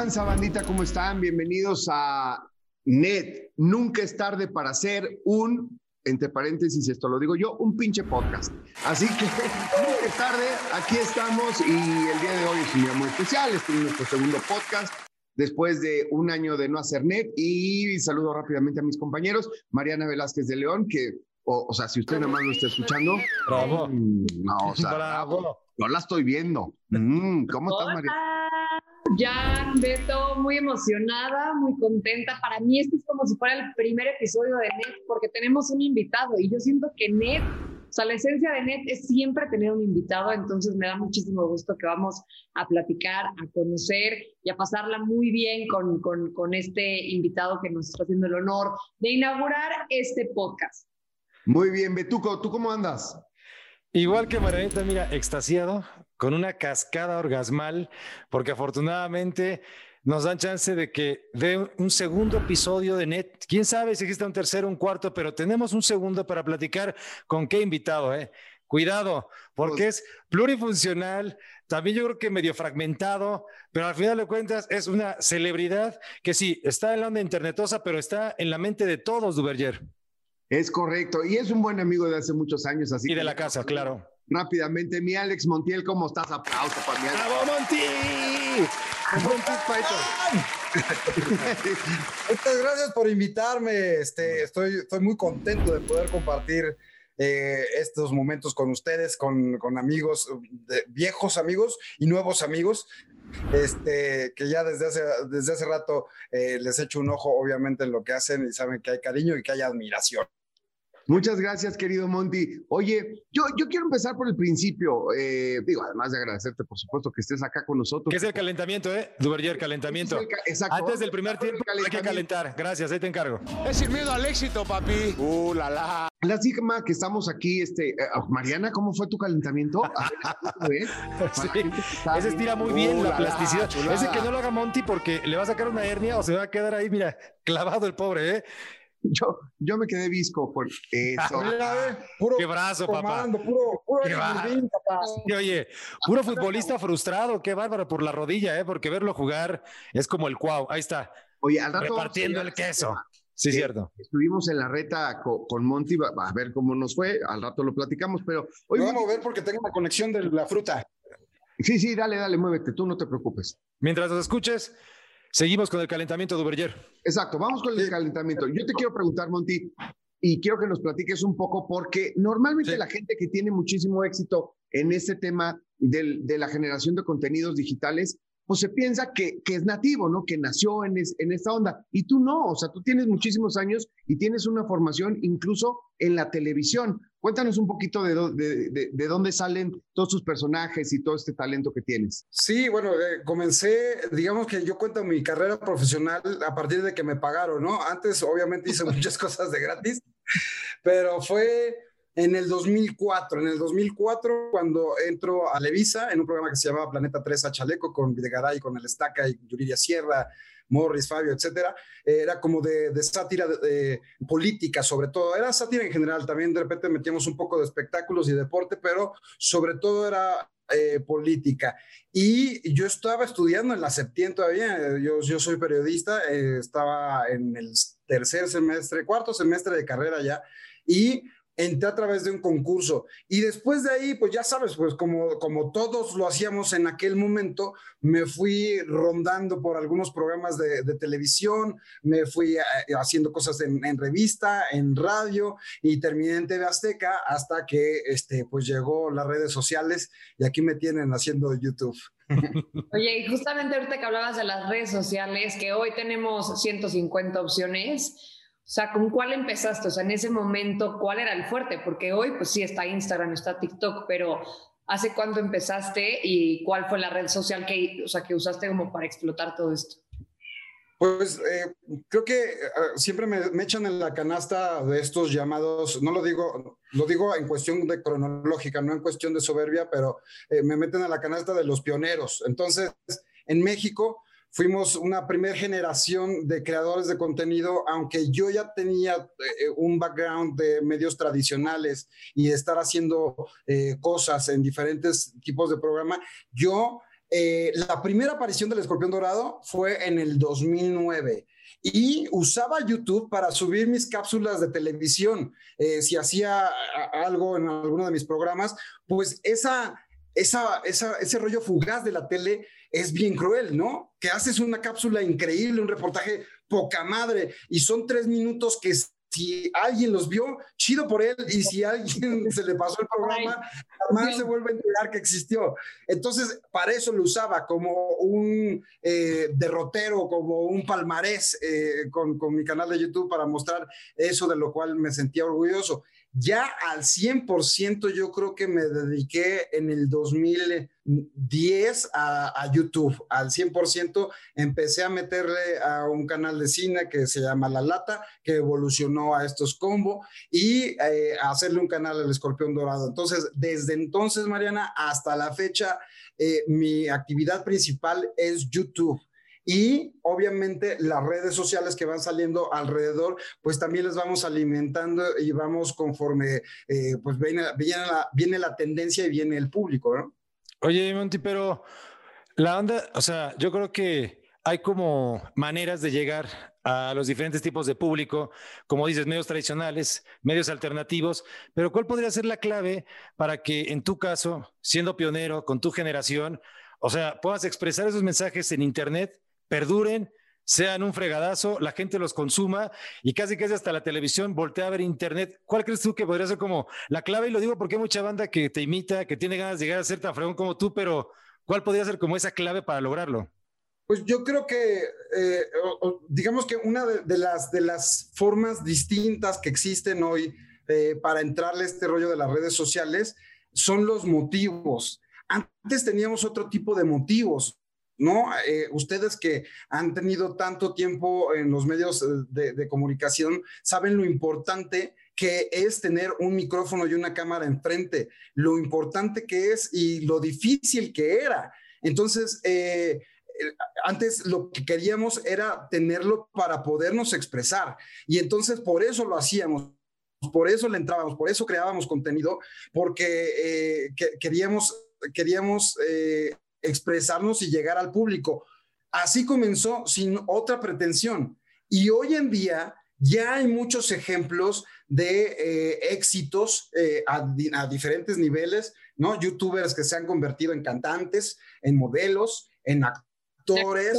tranza, bandita? ¿Cómo están? Bienvenidos a NET. Nunca es tarde para hacer un, entre paréntesis, esto lo digo yo, un pinche podcast. Así que nunca es tarde, aquí estamos y el día de hoy es un día muy especial. Este es nuestro segundo podcast después de un año de no hacer NET y saludo rápidamente a mis compañeros. Mariana Velázquez de León, que, o, sea, si usted nada más lo está escuchando. Bravo. Mm, no, o sea, bravo. No la estoy viendo. Mm, ¿Cómo estás, Mariana? Jan, Beto, muy emocionada, muy contenta. Para mí este es como si fuera el primer episodio de NET porque tenemos un invitado y yo siento que NET, o sea, la esencia de NET es siempre tener un invitado, entonces me da muchísimo gusto que vamos a platicar, a conocer y a pasarla muy bien con, con, con este invitado que nos está haciendo el honor de inaugurar este podcast. Muy bien, Betuco, ¿tú cómo andas? Igual que Marianita, mira, extasiado, con una cascada orgasmal, porque afortunadamente nos dan chance de que dé un segundo episodio de NET. Quién sabe si existe un tercero, un cuarto, pero tenemos un segundo para platicar con qué invitado, ¿eh? Cuidado, porque pues es plurifuncional, también yo creo que medio fragmentado, pero al final de cuentas es una celebridad que sí, está en la onda internetosa, pero está en la mente de todos, Duverger. Es correcto, y es un buen amigo de hace muchos años. Así y de la casa, claro. Rápidamente, mi Alex Montiel, ¿cómo estás? Aplauso para mi Alex. ¡Bravo, Monti! Muchas gracias por invitarme. Este, estoy, estoy muy contento de poder compartir eh, estos momentos con ustedes, con, con amigos, viejos amigos y nuevos amigos. Este, que ya desde hace, desde hace rato eh, les echo un ojo, obviamente, en lo que hacen y saben que hay cariño y que hay admiración. Muchas gracias, querido Monty. Oye, yo, yo quiero empezar por el principio. Eh, digo, además de agradecerte, por supuesto, que estés acá con nosotros. ¿Qué es el calentamiento, eh? Duverger, calentamiento. exacto. Antes del primer tiempo hay que calentar. Gracias, ahí te encargo. Es ir miedo al éxito, papi. Uh, la la. La sigma que estamos aquí, este, eh, oh, Mariana, ¿cómo fue tu calentamiento? Ese estira muy bien la, plasticidad. Ese que no lo haga Monty porque le va a sacar una hernia o se va a quedar ahí, mira, clavado el pobre, ¿eh? Yo, yo me quedé visco por eso. puro qué brazo, papá. Puro, puro papá. oye, puro futbolista frustrado, qué bárbaro por la rodilla, ¿eh? porque verlo jugar es como el cuau. Ahí está. Oye, al rato. Repartiendo el queso. Sí, es cierto. Estuvimos en la reta con, Monty, a ver cómo nos fue, al rato lo platicamos, pero hoy... vamos a ver porque tengo la conexión de la fruta. Sí, sí, dale, dale, muévete, tú no te preocupes. Mientras nos escuches, Seguimos con el calentamiento de Uberger. Exacto, vamos con el calentamiento. Yo te quiero preguntar, Monty, y quiero que nos platiques un poco, porque normalmente la gente que tiene muchísimo éxito en este tema de la generación de contenidos digitales pues se piensa que, que es nativo, ¿no? Que nació en, en esta onda. Y tú no, o sea, tú tienes muchísimos años y tienes una formación incluso en la televisión. Cuéntanos un poquito de, de, de, dónde salen todos tus personajes y todo este talento que tienes. Sí, bueno, eh, comencé, digamos que yo cuento mi carrera profesional a partir de que me pagaron, ¿no? Antes obviamente hice muchas cosas de gratis, pero fue en el 2004. En el 2004, cuando entro a Levisa, en un programa que se llamaba Planeta 3 a Chaleco, con Videgaray, con El Estaca y Yuridia Sierra, Morris, Fabio, etcétera, eh, era como de, sátira de, política, sobre todo. Era sátira en general, también de repente metíamos un poco de espectáculos y deporte, pero sobre todo era eh, política. Y yo estaba estudiando en la septiembre todavía, yo, yo soy periodista, eh, estaba en el tercer semestre, cuarto semestre de carrera ya, y entré a través de un concurso y después de ahí, pues ya sabes, pues como, como todos lo hacíamos en aquel momento, me fui rondando por algunos programas de, televisión, me fui eh, haciendo cosas en, revista, en radio y terminé en TV Azteca hasta que este, pues llegó las redes sociales y aquí me tienen haciendo YouTube. Oye, y justamente ahorita que hablabas de las redes sociales, que hoy tenemos 150 opciones, o sea, ¿con cuál empezaste? O sea, en ese momento, ¿cuál era el fuerte? Porque hoy, pues sí, está Instagram, está TikTok, pero ¿hace cuándo empezaste y cuál fue la red social que, o sea, que usaste como para explotar todo esto? Pues eh, creo que eh, siempre me, echan en la canasta de estos llamados, no lo digo, lo digo en cuestión de cronológica, no en cuestión de soberbia, pero eh, me meten en la canasta de los pioneros. Entonces, en México, fuimos una primera generación de creadores de contenido, aunque yo ya tenía eh, un background de medios tradicionales y estar haciendo eh, cosas en diferentes tipos de programa, yo eh, la primera aparición del escorpión dorado fue en el 2009 y usaba YouTube para subir mis cápsulas de televisión. Eh, si hacía algo en alguno de mis programas, pues esa, esa, esa, ese rollo fugaz de la tele es bien cruel, ¿no? Que haces una cápsula increíble, un reportaje poca madre y son tres minutos que si alguien los vio, chido por él, y si alguien se le pasó el programa, jamás se vuelve a enterar que existió. Entonces, para eso lo usaba como un eh, derrotero, como un palmarés eh, con, con mi canal de YouTube para mostrar eso de lo cual me sentía orgulloso. Ya al 100% yo creo que me dediqué en el 2010 a, YouTube. Al 100% empecé a meterle a un canal de cine que se llama La Lata, que evolucionó a estos combo y eh, a hacerle un canal al Escorpión Dorado. Entonces, desde entonces, Mariana, hasta la fecha, eh, mi actividad principal es YouTube. Y obviamente las redes sociales que van saliendo alrededor, pues también les vamos alimentando y vamos conforme, eh, pues viene, viene, la, viene la tendencia y viene el público, ¿no? Oye, Monty, pero la onda, o sea, yo creo que hay como maneras de llegar a los diferentes tipos de público, como dices, medios tradicionales, medios alternativos, pero ¿cuál podría ser la clave para que en tu caso, siendo pionero con tu generación, o sea, puedas expresar esos mensajes en Internet perduren, sean un fregadazo, la gente los consuma y casi que es hasta la televisión voltea a ver internet. ¿Cuál crees tú que podría ser como la clave? Y lo digo porque hay mucha banda que te imita, que tiene ganas de llegar a ser tan fregón como tú, pero ¿cuál podría ser como esa clave para lograrlo? Pues yo creo que, eh, digamos que una de, las, formas distintas que existen hoy eh, para entrarle a este rollo de las redes sociales son los motivos. Antes teníamos otro tipo de motivos. ¿No? Eh, ustedes que han tenido tanto tiempo en los medios eh, de, comunicación saben lo importante que es tener un micrófono y una cámara enfrente, lo importante que es y lo difícil que era. Entonces, eh, antes lo que queríamos era tenerlo para podernos expresar y entonces por eso lo hacíamos. Por eso le entrábamos, por eso creábamos contenido, porque queríamos, queríamos expresarnos y llegar al público. Así comenzó sin otra pretensión. Y hoy en día ya hay muchos ejemplos de eh, éxitos eh, a, diferentes niveles, ¿no? Youtubers que se han convertido en cantantes, en modelos, en actores,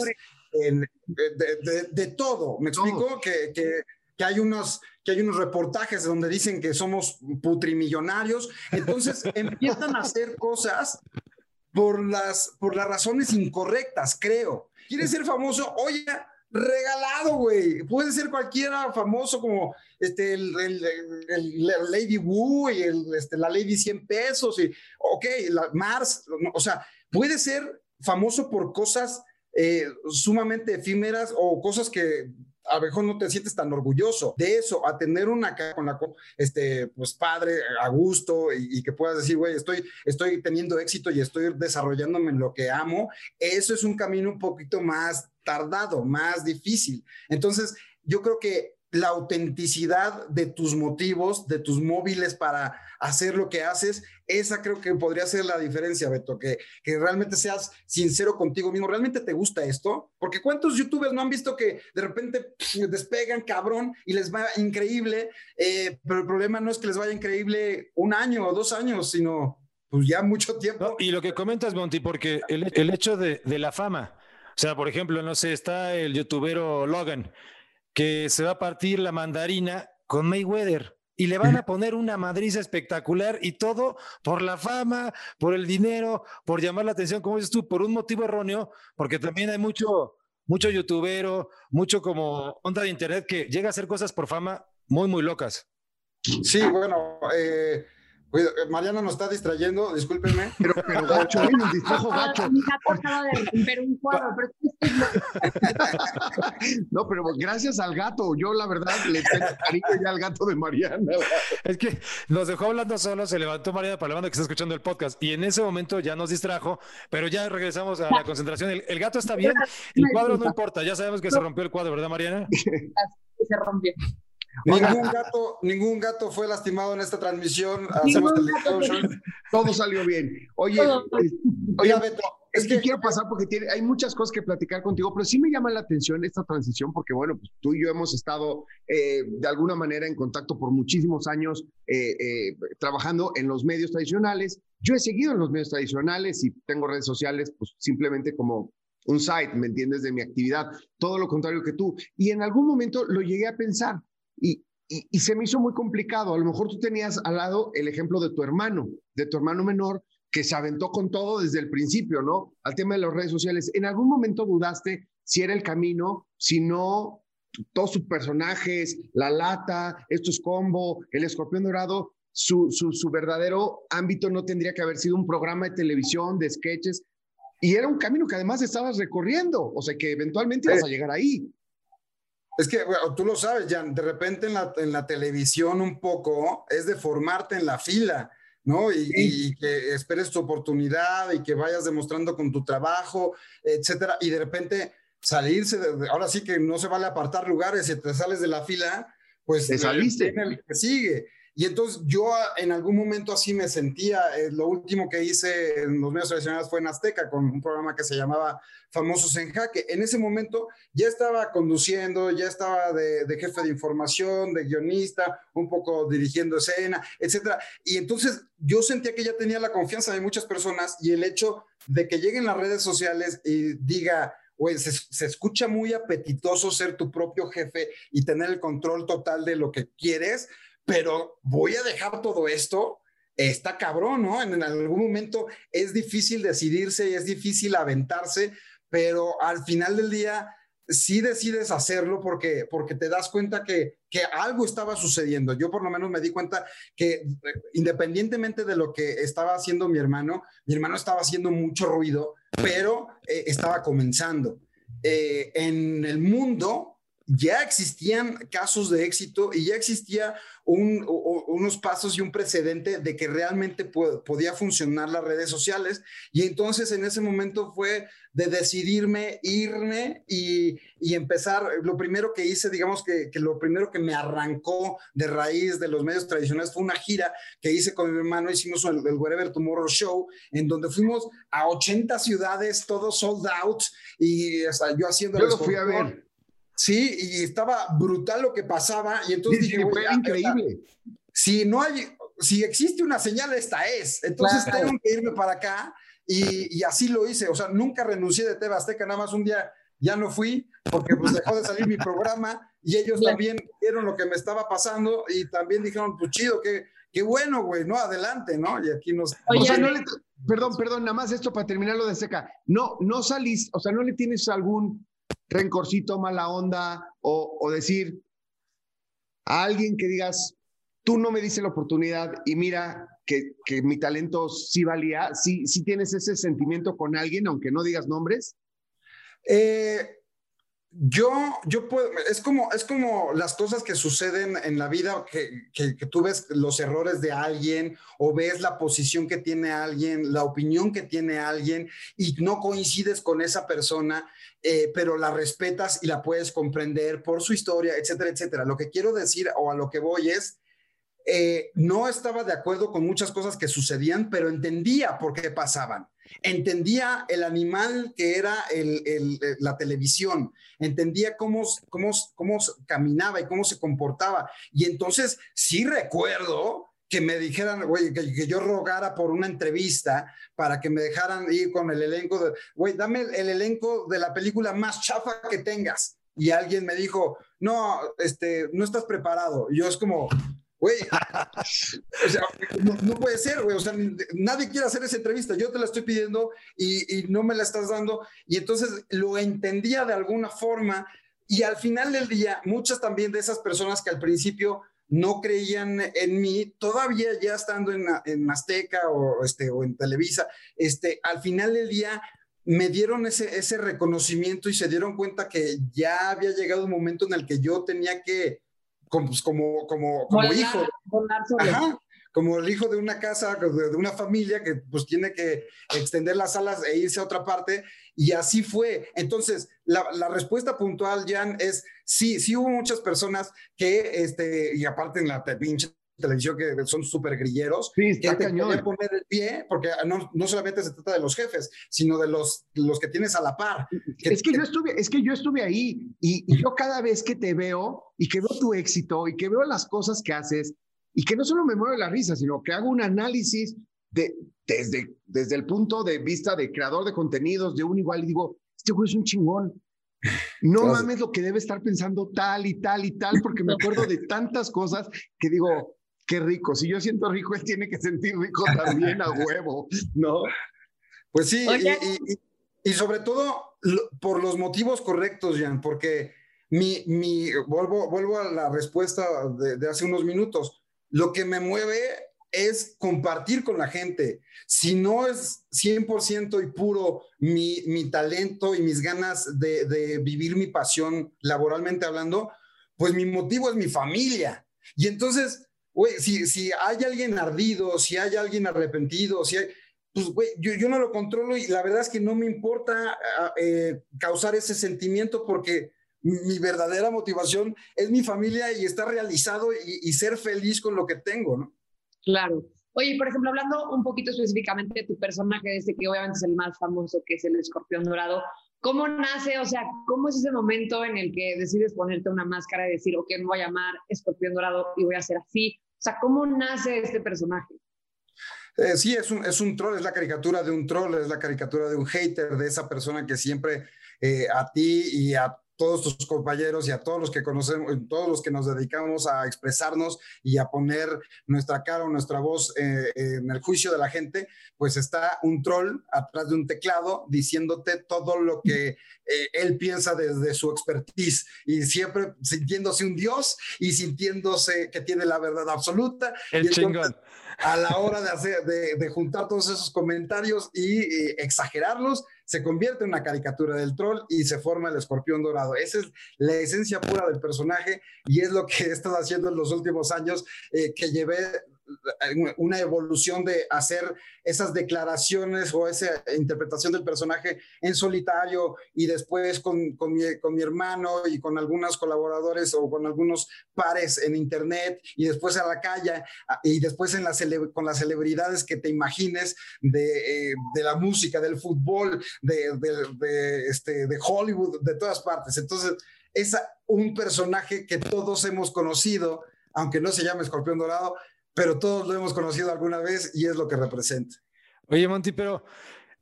en, de, todo. ¿Me explico? Que, que, que, hay unos, que hay unos reportajes donde dicen que somos putrimillonarios. Entonces empiezan a hacer cosas por las, por las razones incorrectas, creo. ¿Quieres ser famoso? Oye, regalado, güey. Puede ser cualquiera famoso como este, el, Lady Wu y este, la Lady 100 pesos. Y, ok, la Mars. O sea, puede ser famoso por cosas eh, sumamente efímeras o cosas que a lo mejor no te sientes tan orgulloso de eso, a tener una con la este, pues padre, a gusto y, que puedas decir, güey, estoy, estoy teniendo éxito y estoy desarrollándome en lo que amo, eso es un camino un poquito más tardado, más difícil. Entonces, yo creo que la autenticidad de tus motivos, de tus móviles para hacer lo que haces, esa creo que podría ser la diferencia, Beto, que, que realmente seas sincero contigo mismo. ¿Realmente te gusta esto? Porque ¿cuántos youtubers no han visto que de repente despegan cabrón y les va increíble? Eh, pero el problema no es que les vaya increíble un año o dos años, sino pues ya mucho tiempo. y lo que comentas, Monty, porque el, el hecho de, de la fama, o sea, por ejemplo, no sé, está el youtubero Logan que se va a partir la mandarina con Mayweather y le van a poner una madriza espectacular y todo por la fama, por el dinero, por llamar la atención, como dices tú, por un motivo erróneo, porque también hay mucho, mucho youtubero, mucho como onda de internet que llega a hacer cosas por fama muy, muy locas. Sí, bueno, eh, Mariana nos está distrayendo, discúlpenme. Pero, pero gacho, nos distrajo gacho. de un cuadro, No, pero gracias al gato, yo la verdad le tengo cariño ya al gato de Mariana. Es que nos dejó hablando solo, se levantó Mariana para la banda que está escuchando el podcast y en ese momento ya nos distrajo, pero ya regresamos a la concentración. El, gato está bien, el cuadro no importa, ya sabemos que se rompió el cuadro, ¿verdad, Mariana? Se rompió. Ningún gato, ningún gato fue lastimado en esta transmisión. Todo salió bien. Oye, oye Beto, es que quiero pasar porque tiene, hay muchas cosas que platicar contigo, pero sí me llama la atención esta transición porque, bueno, pues tú y yo hemos estado eh, de alguna manera en contacto por muchísimos años eh, eh, trabajando en los medios tradicionales. Yo he seguido en los medios tradicionales y tengo redes sociales, pues simplemente como un site, ¿me entiendes? De mi actividad. Todo lo contrario que tú. Y en algún momento lo llegué a pensar y, y, y se me hizo muy complicado. A lo mejor tú tenías al lado el ejemplo de tu hermano, de tu hermano menor que se aventó con todo desde el principio, ¿no? Al tema de las redes sociales. ¿En algún momento dudaste si era el camino, si no, todos sus personajes, la lata, estos combo, el escorpión dorado, su, su, su, verdadero ámbito no tendría que haber sido un programa de televisión, de sketches, y era un camino que además estabas recorriendo, o sea que eventualmente ibas a llegar ahí. Es que bueno, tú lo sabes, Jan, de repente en la, en la televisión un poco es de formarte en la fila ¿no? Y, y, que esperes tu oportunidad y que vayas demostrando con tu trabajo, etcétera, y de repente salirse, de, ahora sí que no se vale apartar lugares, si te sales de la fila, pues te saliste. El que sigue. Y entonces yo en algún momento así me sentía, eh, lo último que hice en los medios tradicionales fue en Azteca con un programa que se llamaba Famosos en Jaque. En ese momento ya estaba conduciendo, ya estaba de, jefe de información, de guionista, un poco dirigiendo escena, etcétera. Y entonces yo sentía que ya tenía la confianza de muchas personas y el hecho de que lleguen las redes sociales y diga, güey, se, escucha muy apetitoso ser tu propio jefe y tener el control total de lo que quieres, pero voy a dejar todo esto. Está cabrón, ¿no? En, algún momento es difícil decidirse y es difícil aventarse, pero al final del día sí decides hacerlo porque, porque te das cuenta que, que algo estaba sucediendo. Yo por lo menos me di cuenta que independientemente de lo que estaba haciendo mi hermano, mi hermano estaba haciendo mucho ruido, pero eh, estaba comenzando. Eh, en el mundo ya existían casos de éxito y ya existía un, o, unos pasos y un precedente de que realmente po podía funcionar las redes sociales. Y entonces en ese momento fue de decidirme irme y, y empezar. Lo primero que hice, digamos que, que, lo primero que me arrancó de raíz de los medios tradicionales fue una gira que hice con mi hermano. Hicimos el, el Wherever Tomorrow Show, en donde fuimos a 80 ciudades, todos sold out. Y o sea, yo haciendo... Yo lo fui a ver. Sí, y estaba brutal lo que pasaba. Y entonces sí, dije, fue increíble. Si no hay, si existe una señal, esta es. Entonces claro. tengo que irme para acá. Y, y, así lo hice. O sea, nunca renuncié de TV Azteca, nada más un día ya no fui porque pues dejó de salir mi programa y ellos Bien. también vieron lo que me estaba pasando y también dijeron, pues chido, qué, qué bueno, güey, ¿no? Adelante, ¿no? Y aquí nos... Oye, o sea, no le, perdón, perdón, nada más esto para terminar lo de Seca. No, no salís, o sea, no le tienes algún rencorcito, mala onda, o, o, decir a alguien que digas, tú no me diste la oportunidad y mira que, que mi talento sí valía, sí, sí, tienes ese sentimiento con alguien, aunque no digas nombres? Eh, yo, yo puedo, es como, es como las cosas que suceden en la vida, que, que, que, tú ves los errores de alguien o ves la posición que tiene alguien, la opinión que tiene alguien y no coincides con esa persona, eh, pero la respetas y la puedes comprender por su historia, etcétera, etcétera. Lo que quiero decir o a lo que voy es, eh, no estaba de acuerdo con muchas cosas que sucedían, pero entendía por qué pasaban. Entendía el animal que era el, el, la televisión, entendía cómo, cómo, cómo caminaba y cómo se comportaba. Y entonces sí recuerdo que me dijeran, güey, que, yo rogara por una entrevista para que me dejaran ir con el elenco de, güey, dame el, el elenco de la película más chafa que tengas. Y alguien me dijo, no, este, no estás preparado. Y yo es como, Güey, o sea, no, puede ser, güey. O sea, nadie quiere hacer esa entrevista. Yo te la estoy pidiendo y, y, no me la estás dando. Y entonces lo entendía de alguna forma. Y al final del día, muchas también de esas personas que al principio no creían en mí, todavía ya estando en, en Azteca o, este, o en Televisa, este, al final del día me dieron ese, ese reconocimiento y se dieron cuenta que ya había llegado un momento en el que yo tenía que como, pues, como, como, como volar, hijo. Volar Ajá, como el hijo de una casa, de, de, una familia que pues tiene que extender las alas e irse a otra parte. Y así fue. Entonces, la, la respuesta puntual, Jan, es sí, sí hubo muchas personas que, este, y aparte en la pinche televisión que son súper grilleros. Sí, está que te poner el pie, porque no, no, solamente se trata de los jefes, sino de los, los que tienes a la par. Que, es que yo estuve, es que yo estuve ahí y, y, yo cada vez que te veo y que veo tu éxito y que veo las cosas que haces y que no solo me mueve la risa, sino que hago un análisis de, desde, desde el punto de vista de creador de contenidos, de un igual, y digo, este güey es un chingón. No mames lo que debe estar pensando tal y tal y tal, porque me acuerdo de tantas cosas que digo, qué rico. Si yo siento rico, él tiene que sentir rico también a huevo, ¿no? Pues sí, y, y, y, sobre todo lo, por los motivos correctos, Jan, porque mi, mi, vuelvo, vuelvo a la respuesta de, de hace unos minutos. Lo que me mueve es compartir con la gente. Si no es 100% y puro mi, mi, talento y mis ganas de, de, vivir mi pasión laboralmente hablando, pues mi motivo es mi familia. Y entonces, güey, si, si hay alguien ardido, si hay alguien arrepentido, si hay, pues, güey, yo, yo, no lo controlo y la verdad es que no me importa eh, causar ese sentimiento porque mi verdadera motivación es mi familia y estar realizado y, y ser feliz con lo que tengo, ¿no? Claro. Oye, por ejemplo, hablando un poquito específicamente de tu personaje, este que obviamente es el más famoso, que es el escorpión dorado, ¿cómo nace? O sea, ¿cómo es ese momento en el que decides ponerte una máscara y decir, ok, me voy a llamar escorpión dorado y voy a ser así? O sea, ¿cómo nace este personaje? Eh, sí, es un, es un troll, es la caricatura de un troll, es la caricatura de un hater, de esa persona que siempre eh, a ti y a todos tus compañeros y a todos los que conocemos, todos los que nos dedicamos a expresarnos y a poner nuestra cara o nuestra voz eh, en el juicio de la gente, pues está un troll atrás de un teclado diciéndote todo lo que eh, él piensa desde su expertise y siempre sintiéndose un dios y sintiéndose que tiene la verdad absoluta. El chingón. A la hora de, hacer, de, de juntar todos esos comentarios y, y exagerarlos, se convierte en una caricatura del troll y se forma el escorpión dorado. Esa es la esencia pura del personaje y es lo que he estado haciendo en los últimos años, eh, que llevé una evolución de hacer esas declaraciones o esa interpretación del personaje en solitario y después con, con, mi, con, mi, hermano y con algunos colaboradores o con algunos pares en internet y después a la calle y después en la con las celebridades que te imagines de, eh, de la música, del fútbol, de, de, de, este, de Hollywood, de todas partes. Entonces, es un personaje que todos hemos conocido, aunque no se llame Escorpión Dorado, pero todos lo hemos conocido alguna vez y es lo que representa. Oye, Monty, pero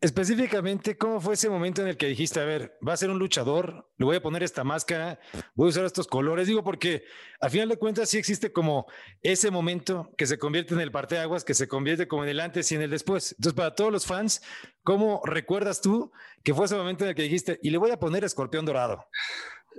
específicamente, ¿cómo fue ese momento en el que dijiste, a ver, va a ser un luchador, le voy a poner esta máscara, voy a usar estos colores? Digo, porque al final de cuentas sí existe como ese momento que se convierte en el parteaguas, que se convierte como en el antes y en el después. Entonces, para todos los fans, ¿cómo recuerdas tú que fue ese momento en el que dijiste, y le voy a poner escorpión dorado?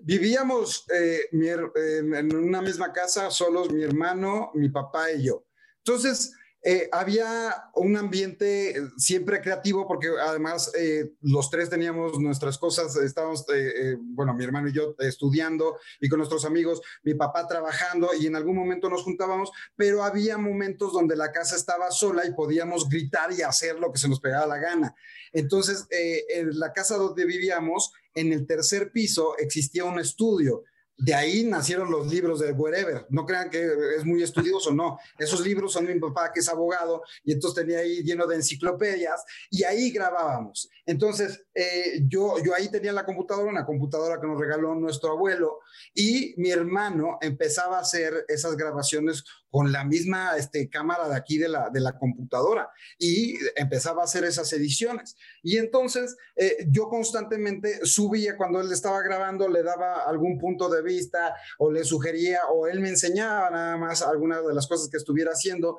Vivíamos eh, en una misma casa, solos mi hermano, mi papá y yo. Entonces, eh, había un ambiente siempre creativo porque además eh, los tres teníamos nuestras cosas, estábamos, eh, bueno, mi hermano y yo estudiando y con nuestros amigos, mi papá trabajando y en algún momento nos juntábamos, pero había momentos donde la casa estaba sola y podíamos gritar y hacer lo que se nos pegaba la gana. Entonces, en la casa donde vivíamos, en el tercer piso existía un estudio de ahí nacieron los libros de Wherever. No crean que es muy estudioso, no. Esos libros son de mi papá, que es abogado, y entonces tenía ahí lleno de enciclopedias, y ahí grabábamos. Entonces, eh, yo, yo ahí tenía la computadora, una computadora que nos regaló nuestro abuelo, y mi hermano empezaba a hacer esas grabaciones con la misma este, cámara de aquí de la, de la computadora, y empezaba a hacer esas ediciones. Y entonces, eh, yo constantemente subía, cuando él estaba grabando, le daba algún punto de vista o le sugería o él me enseñaba nada más algunas de las cosas que estuviera haciendo.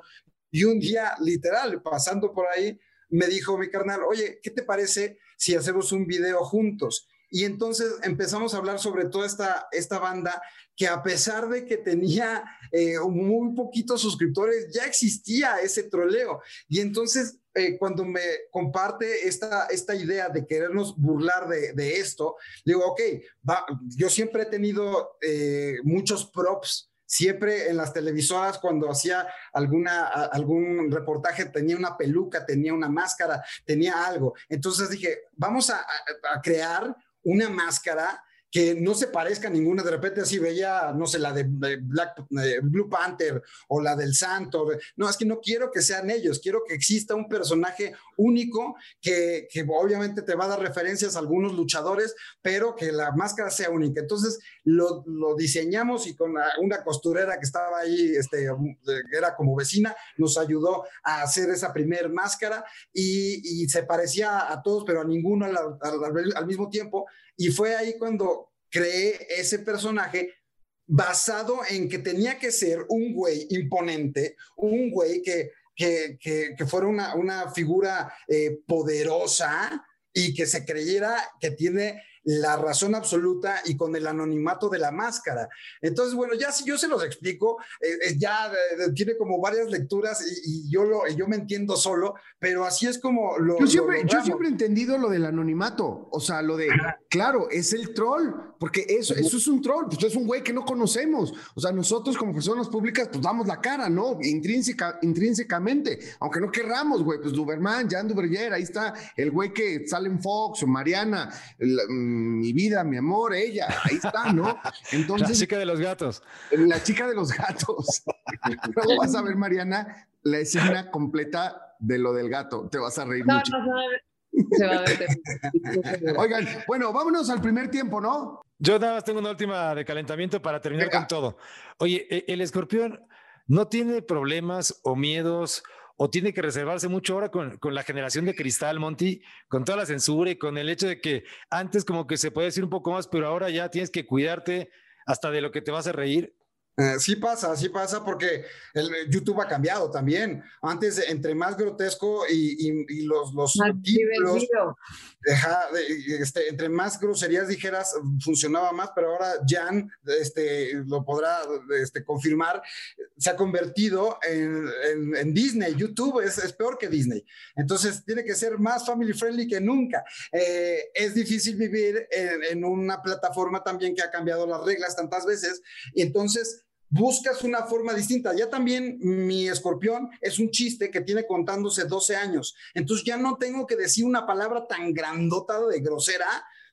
Y un día, literal, pasando por ahí, me dijo mi carnal, oye, ¿qué te parece si hacemos un video juntos? Y entonces empezamos a hablar sobre toda esta, esta banda que a pesar de que tenía eh, muy poquitos suscriptores, ya existía ese troleo. Y entonces eh, cuando me comparte esta, esta idea de querernos burlar de, esto, digo, ok, va, yo siempre he tenido eh, muchos props. Siempre en las televisoras, cuando hacía alguna, algún reportaje, tenía una peluca, tenía una máscara, tenía algo. Entonces dije, vamos a, crear una máscara que no se parezca a ninguna. De repente así veía, no sé, la de, Black, Blue Panther o la del Santo. No, es que no quiero que sean ellos, quiero que exista un personaje único que, que obviamente te va a dar referencias a algunos luchadores, pero que la máscara sea única. Entonces lo, lo diseñamos y con una costurera que estaba ahí, este, era como vecina, nos ayudó a hacer esa primer máscara y, se parecía a todos, pero a ninguno al mismo tiempo. Y fue ahí cuando creé ese personaje basado en que tenía que ser un güey imponente, un güey que, que, que, fuera una, una figura eh, poderosa y que se creyera que tiene la razón absoluta y con el anonimato de la máscara. Entonces, bueno, ya si yo se los explico, eh, eh, ya eh, tiene como varias lecturas y, yo, lo, yo me entiendo solo, pero así es como lo... Yo siempre, yo siempre he entendido lo del anonimato, o sea, lo de, claro, es el troll, porque eso, eso es un troll, pues es un güey que no conocemos, o sea, nosotros como personas públicas, pues damos la cara, ¿no? Intrínseca, intrínsecamente, aunque no querramos, güey, pues Duberman, Jan Duverger, ahí está el güey que sale en Fox o Mariana, mi vida, mi amor, ella, ahí está, ¿no? Entonces, la chica de los gatos. La chica de los gatos. Luego vas a ver, Mariana, la escena completa de lo del gato. Te vas a reír mucho. Se va a ver. Oigan, bueno, vámonos al primer tiempo, ¿no? Yo nada más tengo una última de calentamiento para terminar con todo. Oye, e, el escorpión no tiene problemas o miedos o tiene que reservarse mucho ahora con, con, la generación de cristal, Monty, con toda la censura y con el hecho de que antes como que se puede decir un poco más, pero ahora ya tienes que cuidarte hasta de lo que te vas a reír eh, sí pasa, sí pasa porque el YouTube ha cambiado también. Antes, entre más grotesco y, los, los títulos, este, entre más groserías dijeras, funcionaba más, pero ahora Jan este, lo podrá este, confirmar, se ha convertido en, Disney. YouTube es, es, peor que Disney. Entonces, tiene que ser más family friendly que nunca. Eh, es difícil vivir en, en una plataforma también que ha cambiado las reglas tantas veces. Y entonces, buscas una forma distinta. Ya también mi escorpión es un chiste que tiene contándose 12 años. Entonces ya no tengo que decir una palabra tan grandota de grosera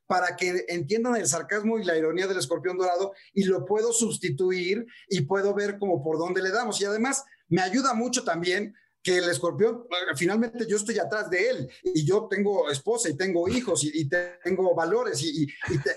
para que entiendan el sarcasmo y la ironía del escorpión dorado y lo puedo sustituir y puedo ver como por dónde le damos. Y además me ayuda mucho también que el escorpión, finalmente yo estoy atrás de él y yo tengo esposa y tengo hijos y, tengo valores y,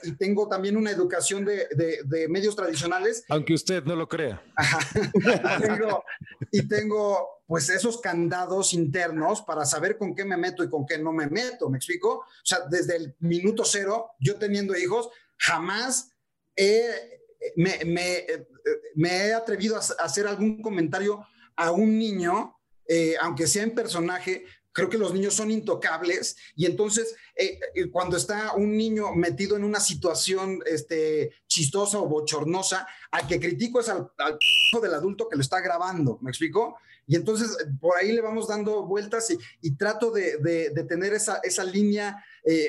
y, tengo también una educación de, de, medios tradicionales. Aunque usted no lo crea. y tengo pues esos candados internos para saber con qué me meto y con qué no me meto, ¿me explico? O sea, desde el minuto cero, yo teniendo hijos, jamás me, me, me, he atrevido a hacer algún comentario a un niño eh, aunque sea en personaje, creo que los niños son intocables y entonces eh, eh, cuando está un niño metido en una situación este, chistosa o bochornosa, al que critico es al, del adulto que lo está grabando, ¿me explico? Y entonces por ahí le vamos dando vueltas y, trato de, tener esa, esa línea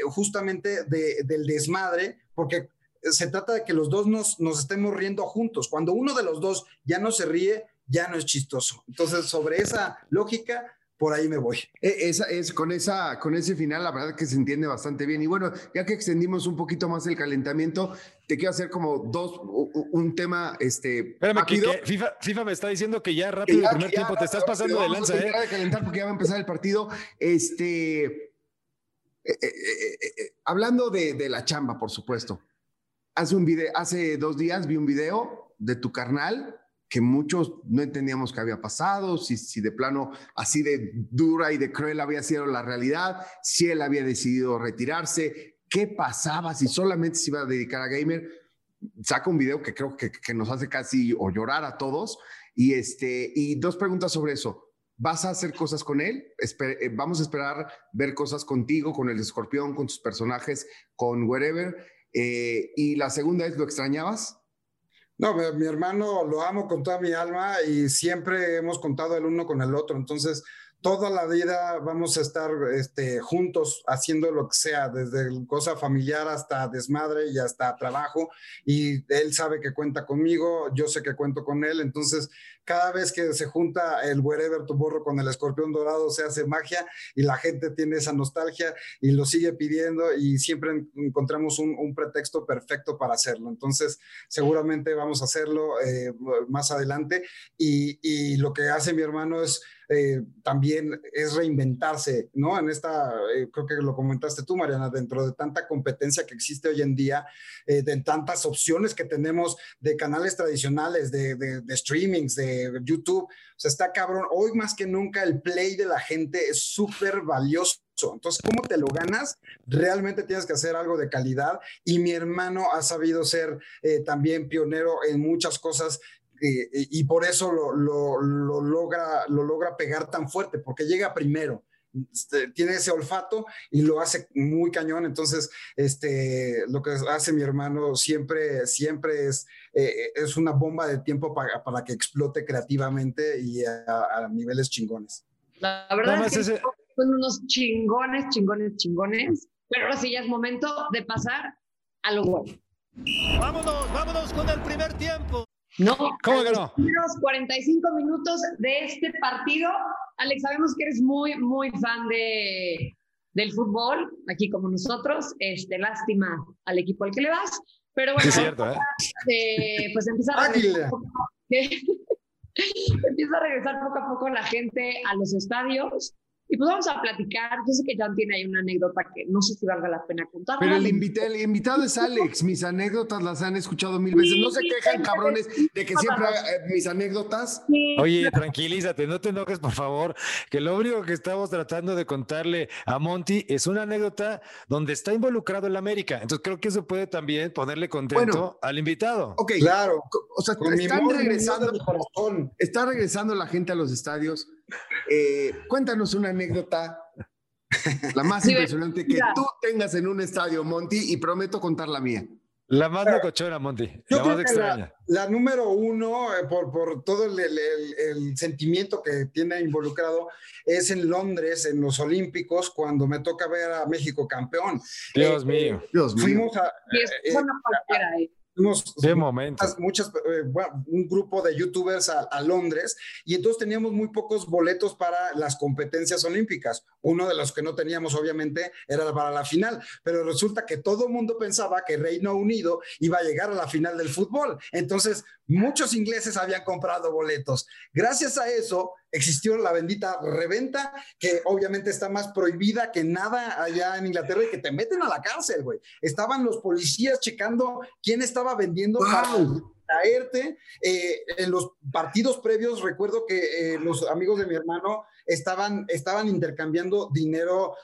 justamente del desmadre, porque se trata de que los dos nos, nos estemos riendo juntos. Cuando uno de los dos ya no se ríe, ya no es chistoso. Entonces, sobre esa lógica, por ahí me voy. E, esa, es, con, esa, con ese final, la verdad que se entiende bastante bien. Y bueno, ya que extendimos un poquito más el calentamiento, te quiero hacer como dos, un tema, este... Espérame, que, FIFA, FIFA, me está diciendo que ya rápido el primer tiempo, te estás pasando de lanza, ¿eh? de calentar porque ya va a empezar el partido. Este... Eh, eh, eh, hablando de, de, la chamba, por supuesto. Hace, un video, hace dos días vi un video de tu carnal que muchos no entendíamos qué había pasado, si, si de plano así de dura y de cruel había sido la realidad, si él había decidido retirarse, qué pasaba, si solamente se iba a dedicar a gamer. Saca un video que creo que, que nos hace casi o llorar a todos. Y, este, y dos preguntas sobre eso. ¿Vas a hacer cosas con él? Eh, vamos a esperar ver cosas contigo, con el escorpión, con tus personajes, con wherever. Eh, y la segunda es, ¿lo extrañabas? No, mi hermano lo amo con toda mi alma y siempre hemos contado el uno con el otro. Entonces, toda la vida vamos a estar este, juntos haciendo lo que sea, desde cosa familiar hasta desmadre y hasta trabajo. Y él sabe que cuenta conmigo, yo sé que cuento con él. Entonces, cada vez que se junta el Wherever Tomorrow con el escorpión dorado se hace magia y la gente tiene esa nostalgia y lo sigue pidiendo y siempre encontramos un, pretexto perfecto para hacerlo. Entonces, seguramente vamos a hacerlo eh, más adelante y, lo que hace mi hermano es eh, también es reinventarse, ¿no? En esta, eh, creo que lo comentaste tú, Mariana, dentro de tanta competencia que existe hoy en día, de tantas opciones que tenemos de canales tradicionales, de, de, streamings, de YouTube, o sea, está cabrón. Hoy más que nunca el play de la gente es súper valioso. Entonces, ¿cómo te lo ganas? Realmente tienes que hacer algo de calidad y mi hermano ha sabido ser también pionero en muchas cosas y por eso lo, logra, lo logra pegar tan fuerte, porque llega primero. Este, tiene ese olfato y lo hace muy cañón. Entonces, este, lo que hace mi hermano siempre, siempre es, eh, es una bomba de tiempo para, para que explote creativamente y a, niveles chingones. La verdad es que son unos chingones, chingones, chingones. Pero ahora sí ya es momento de pasar a lo bueno. Vámonos, vámonos con el primer tiempo. No, ¿Cómo que no? Los 45 minutos de este partido. Alex, sabemos que eres muy, muy fan de, del fútbol, aquí como nosotros. Este, lástima al equipo al que le vas. Pero bueno, es cierto, ¿eh? eh pues empieza a, regresar poco, empieza a regresar poco a poco la gente a los estadios. Y pues vamos a platicar. Yo sé que Jan tiene ahí una anécdota que no sé si valga la pena contar. Pero el, el, invitado es Alex. Mis anécdotas las han escuchado mil veces. No se quejan, cabrones, de que siempre eh, mis anécdotas. Oye, tranquilízate, no te enojes, por favor. Que lo único que estamos tratando de contarle a Monty es una anécdota donde está involucrado el América. Entonces creo que eso puede también ponerle contento al invitado. Ok, claro. O sea, están regresando. Está regresando la gente a los estadios eh, cuéntanos una anécdota, la más impresionante que tú tengas en un estadio, Monty, y prometo contar la mía. La más locochona, Monty. La más extraña. La, número uno, eh, por, por, todo el, sentimiento que tiene involucrado, es en Londres, en los Olímpicos, cuando me toca ver a México campeón. Dios eh, mío. Dios mío. Fuimos a. de momento. Muchas, eh, un grupo de youtubers a, Londres y entonces teníamos muy pocos boletos para las competencias olímpicas. Uno de los que no teníamos, obviamente, era para la final, pero resulta que todo el mundo pensaba que Reino Unido iba a llegar a la final del fútbol. Entonces, muchos ingleses habían comprado boletos. Gracias a eso, existió la bendita reventa, que obviamente está más prohibida que nada allá en Inglaterra y que te meten a la cárcel, güey. Estaban los policías checando quién estaba vendiendo para traerte. Eh, en los partidos previos, recuerdo que eh, los amigos de mi hermano estaban, estaban intercambiando dinero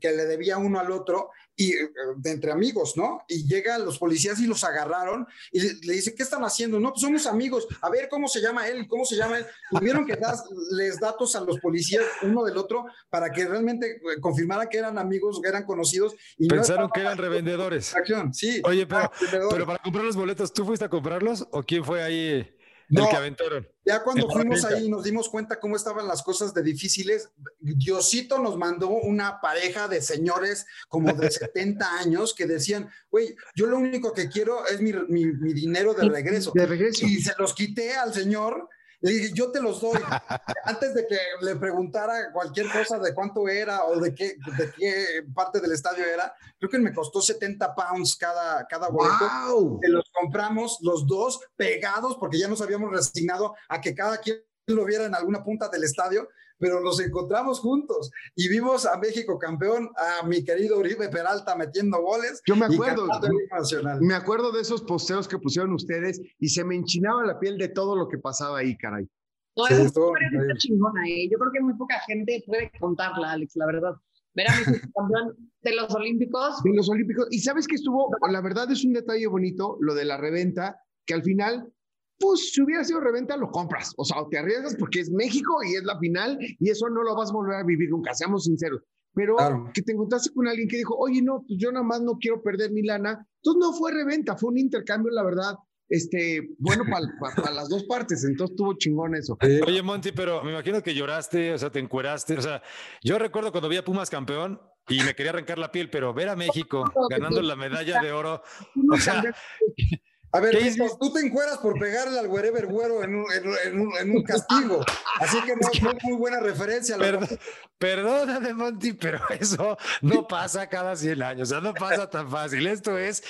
que le debía uno al otro y eh, de entre amigos, ¿no? Y llegan los policías y los agarraron y le, dice, ¿qué están haciendo? No, pues somos amigos. A ver cómo se llama él, cómo se llama él. Tuvieron que darles datos a los policías uno del otro para que realmente eh, confirmara que eran amigos, que eran conocidos. Y Pensaron que eran revendedores. Sí. Oye, pero, pero para comprar los boletos, ¿tú fuiste a comprarlos o quién fue ahí? No, ya cuando fuimos ahí nos dimos cuenta cómo estaban las cosas de difíciles. Diosito nos mandó una pareja de señores como de 70 años que decían, güey, yo lo único que quiero es mi, mi dinero de regreso. De regreso. Y se los quité al señor le dije, yo te los doy. Antes de que le preguntara cualquier cosa de cuánto era o de qué, de qué parte del estadio era, creo que me costó 70 pounds cada, cada boleto. Wow. los compramos los dos pegados porque ya nos habíamos resignado a que cada quien lo viera en alguna punta del estadio pero los encontramos juntos y vimos a México campeón, a mi querido Uribe Peralta metiendo goles. Yo me acuerdo, me acuerdo de esos posteos que pusieron ustedes y se me enchinaba la piel de todo lo que pasaba ahí, caray. No, sí, es una chingona, ¿eh? Yo creo que muy poca gente puede contarla, Alex, la verdad. Ver a México campeón de los Olímpicos. De los Olímpicos. Y sabes que estuvo, la verdad es un detalle bonito, lo de la reventa, que al final pues si hubiera sido reventa, lo compras. O sea, te arriesgas porque es México y es la final y eso no lo vas a volver a vivir nunca, seamos sinceros. Pero que te encontraste con alguien que dijo, oye, no, pues yo nada más no quiero perder mi lana. Entonces no fue reventa, fue un intercambio, la verdad, este, bueno, para las dos partes, entonces tuvo chingón eso. Oye, Monty, pero me imagino que lloraste, o sea, te encueraste, o sea, yo recuerdo cuando vi a Pumas campeón y me quería arrancar la piel, pero ver a México ganando la medalla de oro, o sea, A ver, tú te encueras por pegarle al wherever güero en un, en, un, castigo. Así que no, es muy buena referencia. perdóname, Monty, pero eso no pasa cada 100 años. O sea, no pasa tan fácil. Esto es,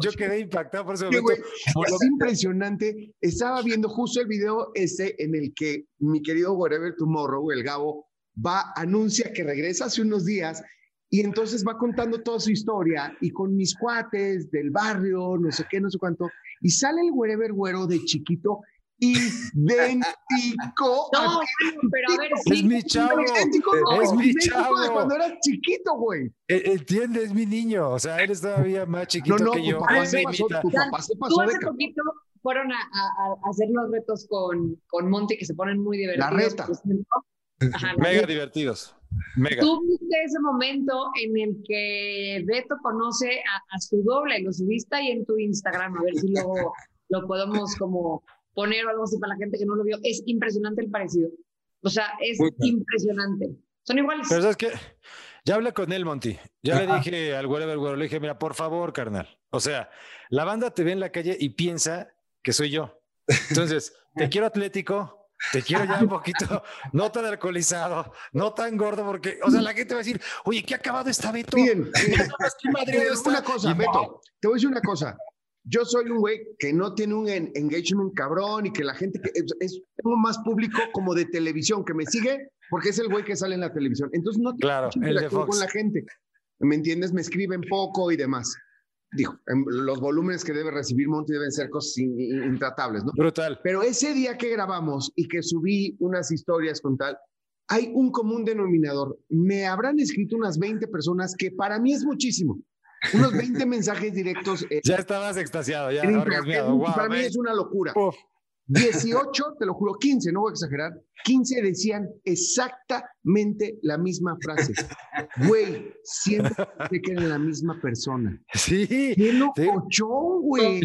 yo quedé impactado por ese momento. es impresionante. Estaba viendo justo el video ese en el que mi querido Wherever Tomorrow, el Gabo, va, anuncia que regresa hace unos días y entonces va contando toda su historia y con mis cuates del barrio, no sé qué, no sé cuánto. Y sale el wherever güero de chiquito idéntico. No, pero a ver, Es mi chavo. es mi chavo. De cuando era chiquito, güey. E, entiende, es mi niño. O sea, él es todavía más chiquito no, no, que yo. Papá se pasó, tu papá se pasó hace poquito fueron a, a, hacer los retos con, con Monty que se ponen muy divertidos. La reta. Mega divertidos. Mega. Tú viste ese momento en el que Beto conoce a, su doble, lo subiste ahí en tu Instagram, a ver si luego lo podemos como poner o algo así para la gente que no lo vio. Es impresionante el parecido. O sea, es impresionante. Son iguales. Pero sabes que ya hablé con él, Monty. Ya le dije al güero, le dije, mira, por favor, carnal. O sea, la banda te ve en la calle y piensa que soy yo. Entonces, te quiero atlético, te quiero ya un poquito, no tan alcoholizado, no tan gordo, porque, o sea, la gente va a decir, oye, ¿qué ha acabado esta Beto? Miren, una cosa, Beto, te voy a decir una cosa. Yo soy un güey que no tiene un engagement cabrón y que la gente que es, tengo más público como de televisión que me sigue porque es el güey que sale en la televisión. Entonces no claro, el con la gente. ¿Me entiendes? Me escriben poco y demás dijo, los volúmenes que debe recibir Monty deben ser cosas intratables, ¿no? Brutal. Pero ese día que grabamos y que subí unas historias con tal, hay un común denominador. Me habrán escrito unas 20 personas, que para mí es muchísimo. Unos 20 mensajes directos. ya estabas extasiado, ya Para mí es una locura. 18, te lo juro, 15, no voy a exagerar, 15 decían exactamente la misma frase. Güey, siempre que eran la misma persona. Sí. ¡Qué locochón, güey!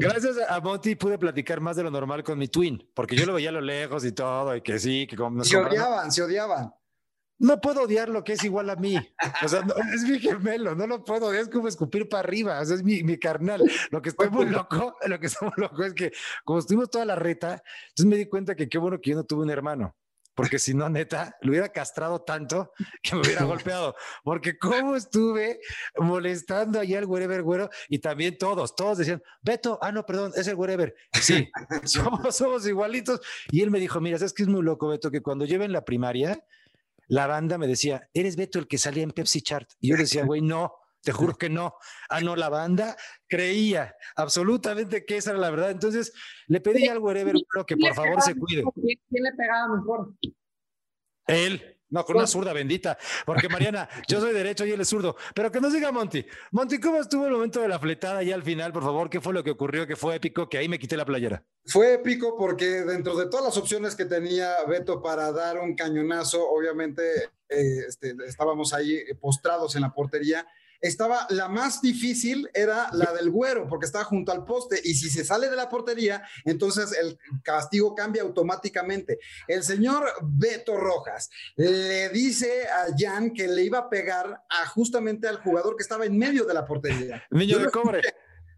gracias a Monty pude platicar más de lo normal con mi twin, porque yo lo veía a lo lejos y todo, y que sí, que como... Se odiaban, se odiaban no puedo odiar lo que es igual a mí. O sea, es mi gemelo, no lo puedo odiar, es como escupir para arriba, o sea, es mi, mi carnal. Lo que estoy muy loco, lo que estoy muy loco es que como estuvimos toda la reta, entonces me di cuenta que qué bueno que yo no tuve un hermano. Porque si no, neta, lo hubiera castrado tanto que me hubiera golpeado. Porque cómo estuve molestando allá al wherever güero y también todos, todos decían, Beto, ah, no, perdón, es el wherever. Sí, somos, somos igualitos. Y él me dijo, mira, ¿sabes que es muy loco, Beto? Que cuando lleven la primaria, la banda me decía, ¿eres Beto el que salía en Pepsi Chart? Y yo decía, güey, no, te juro que no. Ah, no, la banda creía absolutamente que esa era la verdad. Entonces le pedí al Wherever que por favor se cuide. ¿Quién le pegaba mejor? Él. No, con una zurda bendita. Porque Mariana, yo soy derecho y él es zurdo. Pero que nos diga Monty. Monty, ¿cómo estuvo el momento de la fletada ya al final, por favor? ¿Qué fue lo que ocurrió? Que fue épico, que ahí me quité la playera. Fue épico porque dentro de todas las opciones que tenía Beto para dar un cañonazo, obviamente eh, este, estábamos ahí postrados en la portería estaba la más difícil era la del güero porque estaba junto al poste y si se sale de la portería entonces el castigo cambia automáticamente el señor Beto Rojas le dice a Jan que le iba a pegar a justamente al jugador que estaba en medio de la portería niño de cobre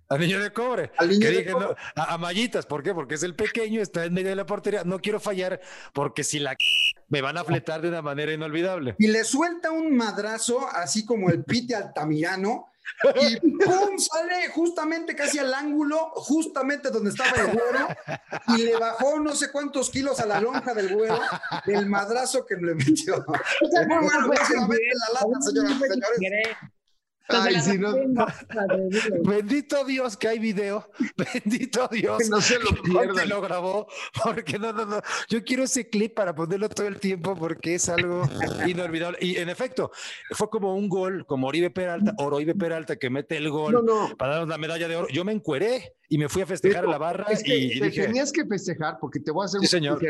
al niño de cobre. Al niño de cobre. a, Mallitas, ¿por qué? Porque es el pequeño, está en medio de la portería. No quiero fallar porque si la me van a fletar de una manera inolvidable. Y le suelta un madrazo, así como el pite altamirano, y ¡pum! sale justamente casi al ángulo, justamente donde estaba el güero, y le bajó no sé cuántos kilos a la lonja del güero, del madrazo que le metió. O sea, no, la lata, señoras y señores. Bendito Dios que hay video. Bendito Dios que no se lo pierdan. lo grabó. Porque no, no, no. Yo quiero ese clip para ponerlo todo el tiempo porque es algo inolvidable. Y en efecto, fue como un gol, como Oribe Peralta, Oribe Peralta que mete el gol para darnos la medalla de oro. Yo me encueré y me fui a festejar a la barra. y, tenías que festejar porque te voy a hacer un señor.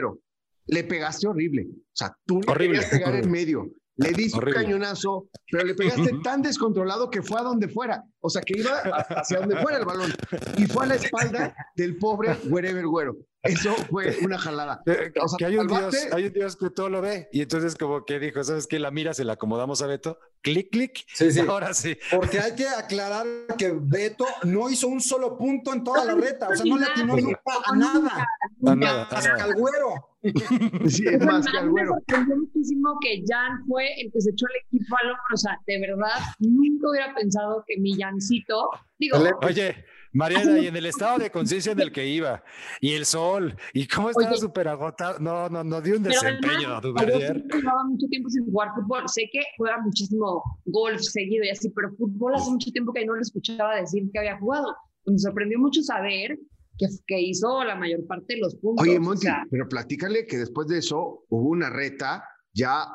Le pegaste horrible. O sea, tú le horrible. pegar en medio. Le diste un cañonazo, pero le pegaste tan descontrolado que fue a donde fuera. O sea, que iba hacia donde fuera el balón. Y fue a la espalda del pobre wherever güero. Eso fue una jalada. O sea, que hay un, Dios, hay un Dios que todo lo ve. Y entonces como que dijo, ¿sabes qué? La mira, se la acomodamos a Beto clic, clic. Sí, sí. Ahora sí. Porque hay que aclarar que Beto no hizo un solo punto en toda la reta, o sea, no le atinó nunca a nada. A nada, a Hasta nada. al güero. Sí, es más que al me güero. sorprendió muchísimo que Jan fue el que se echó el equipo al hombro. O sea, de verdad, nunca hubiera pensado que mi Jancito, digo. Oye, Mariana, y en el estado de conciencia en el que iba, y el sol, y cómo estaba súper agotado. No, no, no dio un Pero desempeño, además, yo llevaba mucho tiempo sin jugar fútbol. Sé que juega muchísimo golf seguido y así, pero fútbol hace mucho tiempo que no le escuchaba decir que había jugado. Me sorprendió mucho saber que, que hizo la mayor parte de los puntos. Oye, O Monty, sea, pero platícale que después de eso hubo una reta ya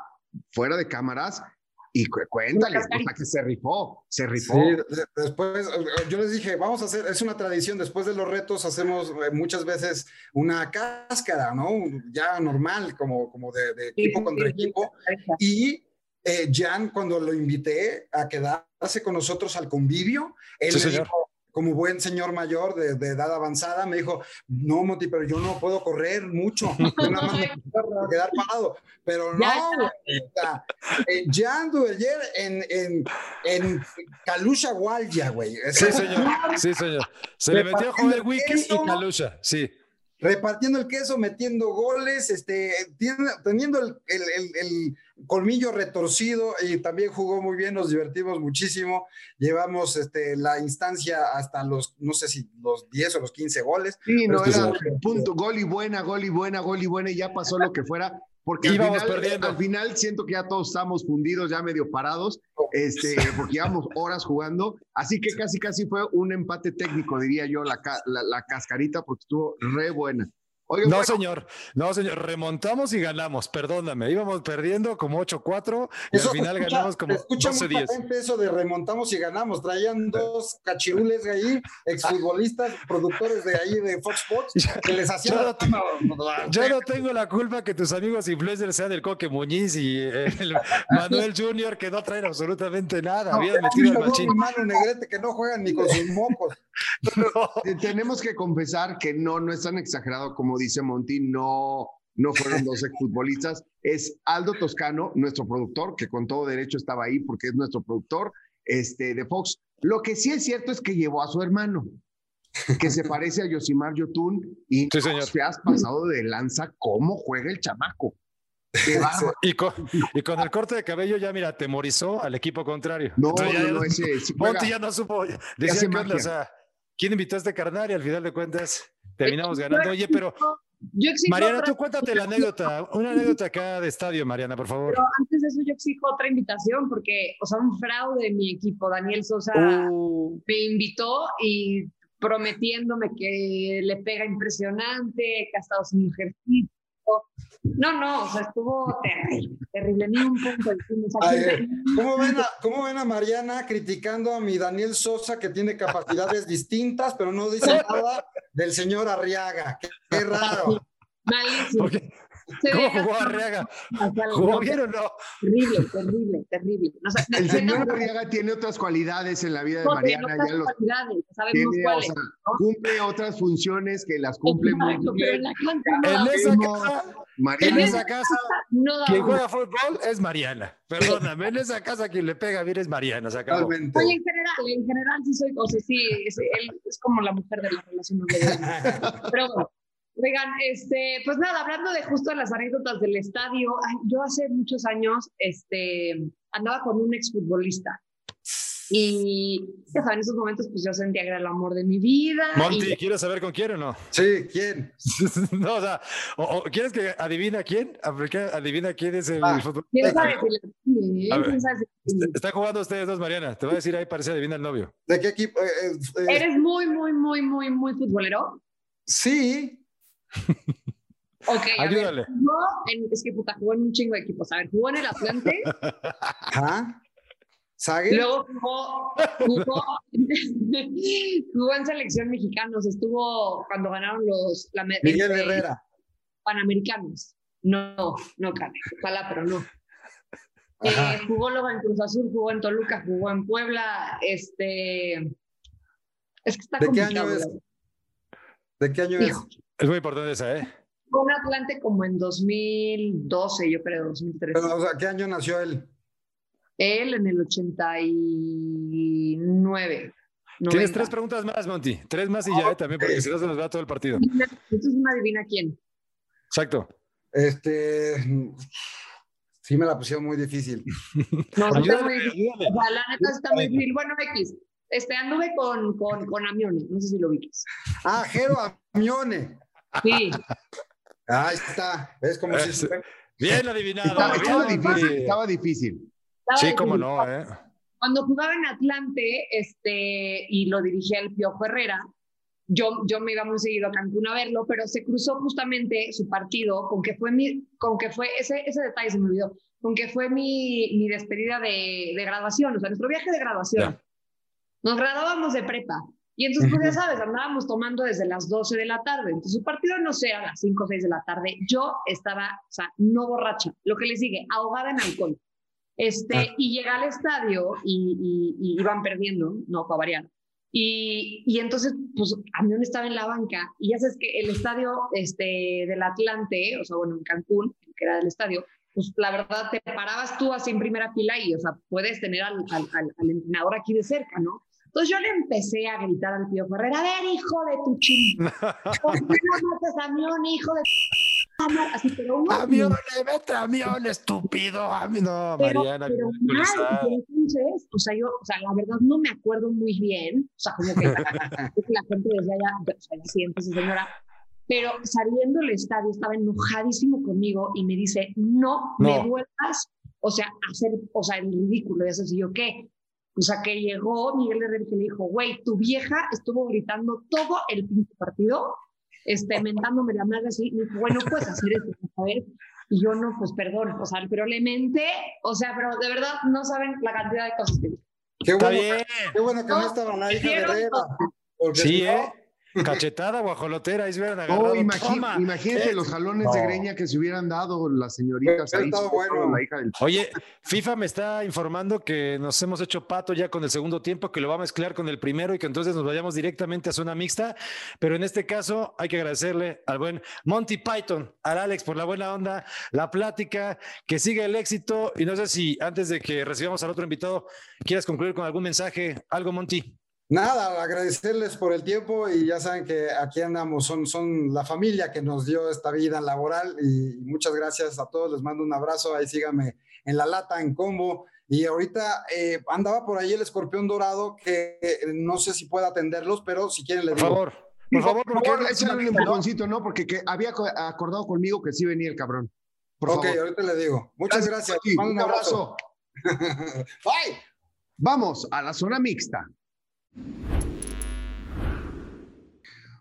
fuera de cámaras y cu- cuéntale, o sea, que se rifó, se rifó. Sí, después yo les dije, vamos a hacer, es una tradición, después de los retos hacemos eh, muchas veces una cáscara, ¿no? Ya normal, como, como de, de equipo sí, contra sí. equipo. Y eh, Jan, cuando lo invité a quedarse con nosotros al convivio, él Sí, me señor. dijo, como buen señor mayor de, de edad avanzada, me dijo, no, Monty, pero yo no puedo correr mucho, yo nada más me puedo quedar parado. Pero no, Ya. güey, o sea, eh, Jan Duverger en, en, en Kalusha Walya, güey. Sí, señor. Sí, señor. Se le metió a Joel Wiki y Eso. Kalusha. Sí. Repartiendo el queso, metiendo goles, este, teniendo el, el- el- el colmillo retorcido y también jugó muy bien, nos divertimos muchísimo. Llevamos este, la instancia hasta los, no sé si los 10 o los 15 goles. Sí, no era punto, gol y buena, gol y buena, gol y buena, y ya pasó lo que fuera, porque al final, perdiendo. al final siento que ya todos estamos fundidos, ya medio parados, este, porque llevamos horas jugando, así que casi casi fue un empate técnico, diría yo, la, la, la cascarita, porque estuvo re buena. No, bueno, señor. No, señor. Remontamos y ganamos. Perdóname. Íbamos perdiendo como 8-4 y al final escucha- ganamos como escucha muy 12-10. patente eso de remontamos y ganamos. Traían dos cachirules de ahí, exfutbolistas, productores de ahí de Fox Sports, que les hacían Yo no te- Yo no tengo la culpa que tus amigos influencers sean el Coque Muñiz y el Manuel Junior que no traen absolutamente nada. Habían metido al machín. mano negrete que no juegan ni con sus mocos. No. te- tenemos que confesar que no, no es tan exagerado como dice Monty, no, no fueron dos exfutbolistas, es Aldo Toscano, nuestro productor, que con todo derecho estaba ahí porque es nuestro productor este, de Fox. Lo que sí es cierto es que llevó a su hermano, que se parece a Yosimar Yotun, y Sí, señor. te has pasado de lanza cómo juega el chamaco. Y con, y con el corte de cabello ya, mira, temorizó al equipo contrario. No, Entonces ya- no, no, ese sí juega. Monty ya no supo. Decía o sea, ¿quién invitó a este carnal? Y al final de cuentas terminamos ganando. Oye, pero yo exijo Mariana, otra- tú cuéntate la anécdota, una anécdota acá de estadio, Mariana, por favor. Pero antes de eso yo exijo otra invitación porque, o sea, un fraude mi equipo, Daniel Sosa Uh, me invitó y prometiéndome que le pega impresionante, que ha estado sin ejercicio. No, no, o sea, estuvo terrible, terrible, ni un punto. Ay, entre- ¿Cómo ven, a, ¿Cómo ven a Mariana criticando a mi Daniel Sosa que tiene capacidades distintas, pero no dice nada del señor Arriaga? Qué, qué raro. Malísimo. ¿por qué? Se ¿Cómo jugó Arriaga? ¿Jugó no, bien o no? Terrible, terrible, terrible. O sea, El señor Arriaga tiene otras cualidades en la vida de Mariana, otras ya los cualidades, sabemos tiene, o cuáles. sea, ¿no? cumple otras funciones que las cumple muy en bien. la cancha no, En esa casa, en Mariana, esa casa, no da quien juega fútbol es Mariana. Perdóname, en esa casa quien le pega bien es Mariana, se acabó. Totalmente. Oye, en general, en general sí soy, o sea, sí, es, él es como la mujer de la relación. Pero bueno, oigan, este, pues nada, hablando de justo las anécdotas del estadio, ay, yo hace muchos años, este, andaba con un exfutbolista. Y ya saben, en esos momentos, pues yo sentía que era el amor de mi vida. Monty, y- ¿quieres saber con quién o no? Sí, ¿quién? no, o sea, o- o ¿quieres que adivina quién? Adivina quién es el Ah. fútbol. ¿Quién sabe si le- sí, A ver. quién sabe si- Están jugando ustedes dos, Mariana. Te voy a decir ahí, parece adivina el novio. ¿De qué equipo? Eh, eh, eh, ¿Eres muy, muy, muy, muy, muy futbolero? sí, Ok, ver, Ayúdale. jugó en- es que puta, jugó en un chingo de equipos. A ver, jugó en el Atlante, ajá. ¿Sague? luego jugó, jugó, jugó en selección mexicanos, estuvo cuando ganaron los la, Miguel este, Herrera. Panamericanos. No, no, Cane, ojalá, pero no. Eh, jugó luego en Cruz Azul, jugó en Toluca, jugó en Puebla, este... Es que está ¿De qué complicado, año es? ¿De qué año? Hijo, Es muy importante esa, ¿eh? Un Atlante como en 2012, yo creo, 2013. Pero, o sea, ¿qué año nació él? Él en el 89. Tienes tres preguntas más, Monty. Tres más y ya, eh, también, porque si no se nos va todo el partido. Esto es una adivina quién. Exacto. Este. Sí, me la pusieron muy difícil. No, está muy difícil. O sea, la neta está muy difícil. Bueno, X. Este, anduve con, con, con Amione, no sé si lo viste. Ah, Jero Amione. Sí. Ahí está. ¿Ves cómo Es- si Bien adivinado. Estaba, bien, estaba difícil, estaba difícil. Estaba Sí, cómo difícil. no, ¿eh? Cuando jugaba en Atlante, este, y lo dirigía el Piojo Herrera, yo, yo me iba muy seguido a Cancún a verlo, pero se cruzó justamente su partido con que fue mi, con que fue, ese, ese detalle se me olvidó, con que fue mi, mi despedida de, de graduación, o sea, nuestro viaje de graduación. Ya. Nos graduábamos de prepa. Y entonces, pues ya sabes, andábamos tomando desde las 12 de la tarde. Entonces, su partido no sé, a las 5 o 6 de la tarde. Yo estaba, o sea, no borracha, lo que les sigue, ahogada en alcohol. Este, Ah. y llegué al estadio y, y- y iban perdiendo, no, para variar. Y, y entonces, pues, Amión estaba en la banca y ya sabes que el estadio este, del Atlante, o sea, bueno, en Cancún, que era del estadio, pues la verdad te parabas tú así en primera fila y, o sea, puedes tener al, al, al- al entrenador aquí de cerca, ¿no? Entonces yo le empecé a gritar al Pío Herrera, a ver, hijo de tu ching, ¿por qué no matas a Amión, hijo de tu madre?" Así, pero un Amión, vete amión, estúpido. Ami- No, pero, Mariana. pero mal, y entonces, o sea, yo, o sea, la verdad no me acuerdo muy bien, o sea, como que, la gente decía ya, o sea, ya siéntese, señora, pero saliendo del estadio estaba enojadísimo conmigo y me dice, no, me No. vuelvas, o sea, a hacer, o sea, el ridículo, y eso sí, yo qué, o sea, que llegó Miguel Herrera y le dijo, güey, tu vieja estuvo gritando todo el pinche partido, este, mentándome la madre así, me dijo, bueno, puedes hacer eso, ver, y yo no, pues perdón, o sea, pero le menté, o sea, pero de verdad no saben la cantidad de cosas que dije. Qué bueno, qué bueno que no estaba la hija de Herrera. porque Sí, no- ¿eh? Cachetada, guajolotera, ahí se hubieran agarrado. Oh, imagi- Toma. imagínate Eh, los jalones de no. greña que se hubieran dado las señoritas ahí. bueno. La hija del Oye, FIFA me está informando que nos hemos hecho pato ya con el segundo tiempo, que lo va a mezclar con el primero y que entonces nos vayamos directamente a zona mixta. Pero en este caso hay que agradecerle al buen Monty Python, al Alex por la buena onda, la plática, que siga el éxito. Y no sé si antes de que recibamos al otro invitado, quieras concluir con algún mensaje, algo, Monty. Nada, agradecerles por el tiempo y ya saben que aquí andamos, son, son la familia que nos dio esta vida laboral y muchas gracias a todos, les mando un abrazo, ahí síganme en la lata, en combo. Y ahorita eh, andaba por ahí el escorpión dorado que eh, no sé si pueda atenderlos, pero si quieren le Por digo. favor, por favor, Por porque favor. Porque que había co- acordado conmigo que sí venía el cabrón. Por ok, favor. ahorita le digo. Muchas gracias. Mando Un abrazo. Bye. Vamos a la zona mixta.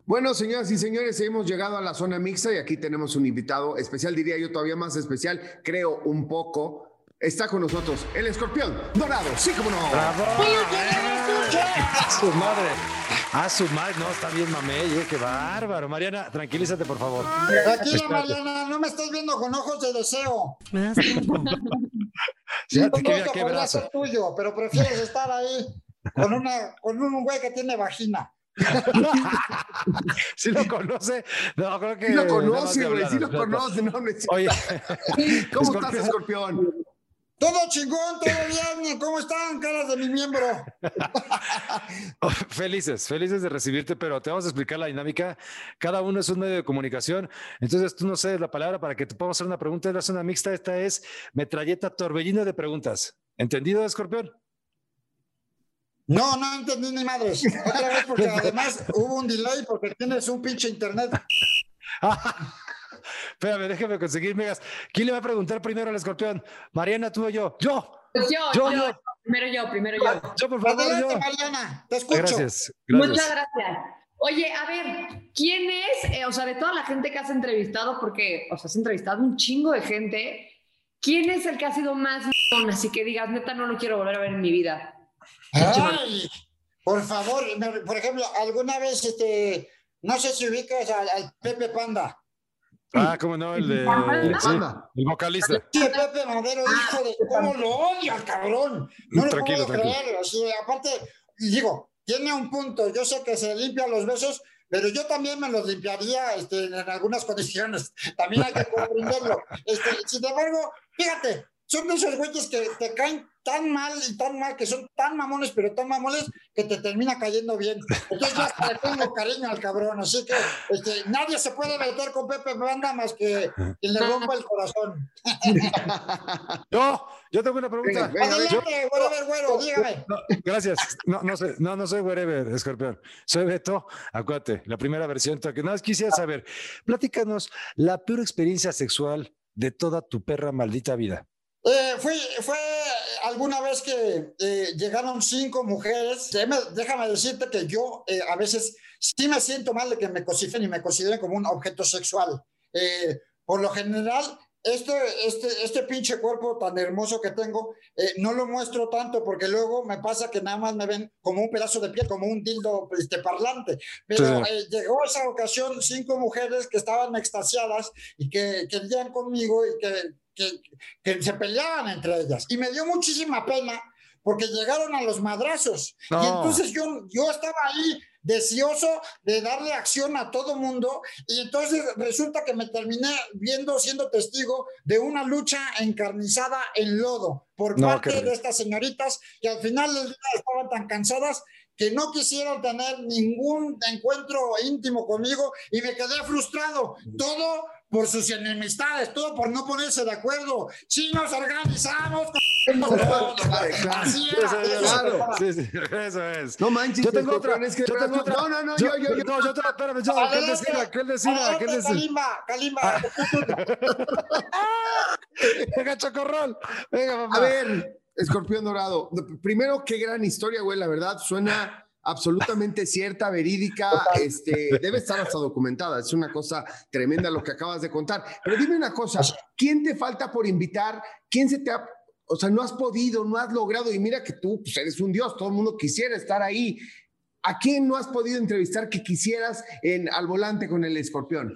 Bueno, señoras y señores, hemos llegado a la zona mixta y aquí tenemos un invitado especial, diría yo todavía más especial, creo un poco. Está con nosotros el escorpión dorado, sí como no. ¡Bravo! ¡A su madre! ¡A su madre! No, está bien, mamey, eh, qué bárbaro. Mariana, tranquilízate, por favor. Tranquila, Espérate. Mariana, no me estás viendo con ojos de deseo. Fíjate Un que mira gusto qué podría brazo. ser tuyo, pero prefieres estar ahí con, una, con un güey que tiene vagina. ¿Sí lo conoce? No, creo que. Sí lo conoce, de güey, sí lo conoce. No, no es cierto. Oye, ¿Cómo Escorpión. estás, escorpión? Todo chingón, todo bien. ¿Cómo están, caras de mi miembro? oh, felices, felices de recibirte, pero te vamos a explicar la dinámica. Cada uno es un medio de comunicación. Entonces tú no cedes la palabra para que te podamos hacer una pregunta. Es la zona mixta. Esta es metralleta torbellino de preguntas. ¿Entendido, escorpión? No, no entendí ni madres. Otra vez, porque además hubo un delay porque tienes un pinche internet. Espérame, déjame conseguir megas. ¿Quién le va a preguntar primero al escorpión? Mariana, tú o yo. ¡Yo! Pues yo, Yo, yo, yo. primero yo, primero yo. Yo, por favor, Adelante, yo. Mariana, te escucho. Gracias. Muchas gracias. Oye, a ver, ¿quién es, eh, o sea, de toda la gente que has entrevistado, porque, o sea, has entrevistado un chingo de gente, ¿quién es el que ha sido más? Así que digas, neta, no lo quiero volver a ver en mi vida. Ay, por favor, por ejemplo, alguna vez, este, no sé si ubicas al, al Pepe Panda. Ah, cómo no, el de. Sí, el vocalista. Sí, Pepe Madero, hijo de cómo lo odia el cabrón. No lo Tranquilo, puedo tranquilo. creer. Así, aparte, digo, tiene un punto. Yo sé que se limpia los besos, pero yo también me los limpiaría este, en algunas condiciones. También hay que comprenderlo. Este, sin embargo, fíjate, son de esos güeyes que te caen tan mal y tan mal, que son tan mamones, pero tan mamones que te termina cayendo bien. Entonces ya hasta le tengo cariño al cabrón, así que este, nadie se puede meter con Pepe Banda más que quien le rompa el corazón. Yo, yo tengo una pregunta. Venga, venga, Adelante, whatever, güero, dígame. No, gracias. No, no, soy, no, no soy wherever, escorpión. Soy Beto. Acuérdate, la primera versión. Que nada más quisiera saber, platícanos la peor experiencia sexual de toda tu perra maldita vida. Eh, fue, fue alguna vez que eh, llegaron cinco mujeres. Déjame, decirte que yo eh, a veces sí me siento mal de que me cosifen y me consideren como un objeto sexual. Eh, por lo general, este, este, este pinche cuerpo tan hermoso que tengo, eh, no lo muestro tanto porque luego me pasa que nada más me ven como un pedazo de piel, como un dildo este, parlante. Pero Sí. eh, llegó esa ocasión cinco mujeres que estaban extasiadas y que querían conmigo y que, que, que se peleaban entre ellas. Y me dio muchísima pena porque llegaron a los madrazos. Y No. entonces yo, yo estaba ahí deseoso de darle acción a todo mundo y entonces resulta que me terminé viendo siendo testigo de una lucha encarnizada en lodo por No, parte de estas señoritas que al final del día estaban tan cansadas que no quisieron tener ningún encuentro íntimo conmigo y me quedé frustrado. Todo por sus enemistades, todo por no ponerse de acuerdo. Si nos organizamos, así Eso es, eso claro. era. Sí, sí, eso es. No manches, Yo tengo otra. es que yo tengo otra. No, no, no, yo, yo, yo. No, yo te espérame, yo, que él Adelante. decida, que él decida, que él Adelante, decida. Kalimba, Kalimba. Venga, chocorrol. Venga, papá. A ver, escorpión dorado. Primero, qué gran historia, güey. La verdad, suena absolutamente cierta, verídica, este, debe estar hasta documentada. Es una cosa tremenda lo que acabas de contar. Pero dime una cosa, ¿quién te falta por invitar? ¿Quién se te ha, o sea, no has podido, no has logrado? Y mira que tú pues, eres un dios, todo el mundo quisiera estar ahí. ¿A quién no has podido entrevistar que quisieras en al volante con el escorpión?